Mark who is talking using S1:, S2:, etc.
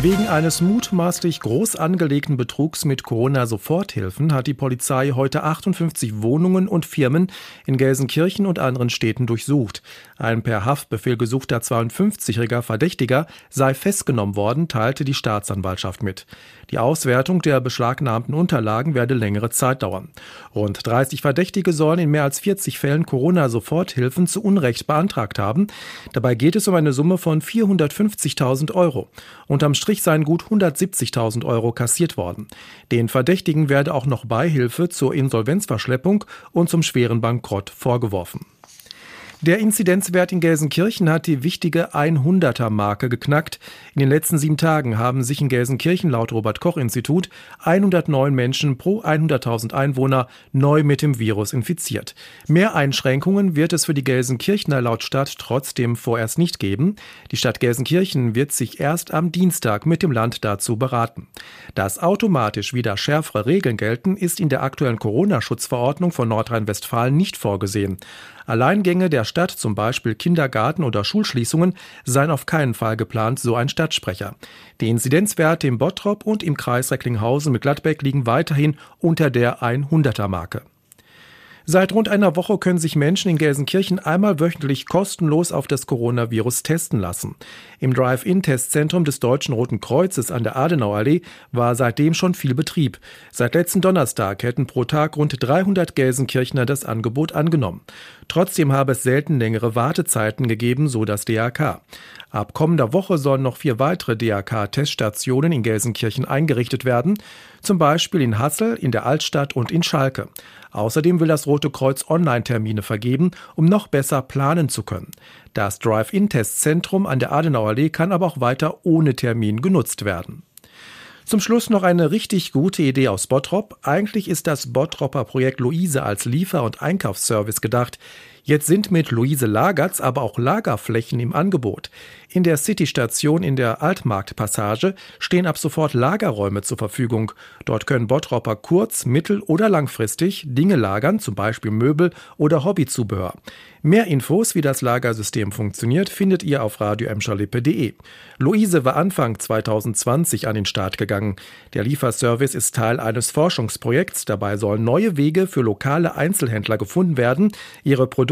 S1: Wegen eines mutmaßlich groß angelegten Betrugs mit Corona-Soforthilfen hat die Polizei heute 58 Wohnungen und Firmen in Gelsenkirchen und anderen Städten durchsucht. Ein per Haftbefehl gesuchter 52-jähriger Verdächtiger sei festgenommen worden, teilte die Staatsanwaltschaft mit. Die Auswertung der beschlagnahmten Unterlagen werde längere Zeit dauern. Rund 30 Verdächtige sollen in mehr als 40 Fällen Corona-Soforthilfen zu Unrecht beantragt haben. Dabei geht es um eine Summe von 450.000 Euro. Unterm Strich seien gut 170.000 Euro kassiert worden. Den Verdächtigen werde auch noch Beihilfe zur Insolvenzverschleppung und zum schweren Bankrott vorgeworfen. Der Inzidenzwert in Gelsenkirchen hat die wichtige 100er-Marke geknackt. In den letzten sieben Tagen haben sich in Gelsenkirchen laut Robert-Koch-Institut 109 Menschen pro 100.000 Einwohner neu mit dem Virus infiziert. Mehr Einschränkungen wird es für die Gelsenkirchener laut Stadt trotzdem vorerst nicht geben. Die Stadt Gelsenkirchen wird sich erst am Dienstag mit dem Land dazu beraten. Dass automatisch wieder schärfere Regeln gelten, ist in der aktuellen Corona-Schutzverordnung von Nordrhein-Westfalen nicht vorgesehen. Alleingänge der Stadt, zum Beispiel Kindergarten oder Schulschließungen, seien auf keinen Fall geplant, so ein Stadtsprecher. Die Inzidenzwerte im Bottrop und im Kreis Recklinghausen mit Gladbeck liegen weiterhin unter der 100er Marke. Seit rund einer Woche können sich Menschen in Gelsenkirchen einmal wöchentlich kostenlos auf das Coronavirus testen lassen. Im Drive-In-Testzentrum des Deutschen Roten Kreuzes an der Adenauallee war seitdem schon viel Betrieb. Seit letzten Donnerstag hätten pro Tag rund 300 Gelsenkirchner das Angebot angenommen. Trotzdem habe es selten längere Wartezeiten gegeben, so das DRK. Ab kommender Woche sollen noch vier weitere DRK-Teststationen in Gelsenkirchen eingerichtet werden, zum Beispiel in Hassel, in der Altstadt und in Schalke. Außerdem will das Rote Kreuz Online-Termine vergeben, um noch besser planen zu können. Das Drive-In-Testzentrum an der Adenauerallee kann aber auch weiter ohne Termin genutzt werden. Zum Schluss noch eine richtig gute Idee aus Bottrop. Eigentlich ist das Bottropper Projekt Luise als Liefer- und Einkaufsservice gedacht. Jetzt sind mit Luise Lagertz aber auch Lagerflächen im Angebot. In der City-Station in der Altmarktpassage stehen ab sofort Lagerräume zur Verfügung. Dort können Bottropper kurz-, mittel- oder langfristig Dinge lagern, zum Beispiel Möbel oder Hobbyzubehör. Mehr Infos, wie das Lagersystem funktioniert, findet ihr auf radioemscherlippe.de. Luise war Anfang 2020 an den Start gegangen. Der Lieferservice ist Teil eines Forschungsprojekts. Dabei sollen neue Wege für lokale Einzelhändler gefunden werden, ihre Produkte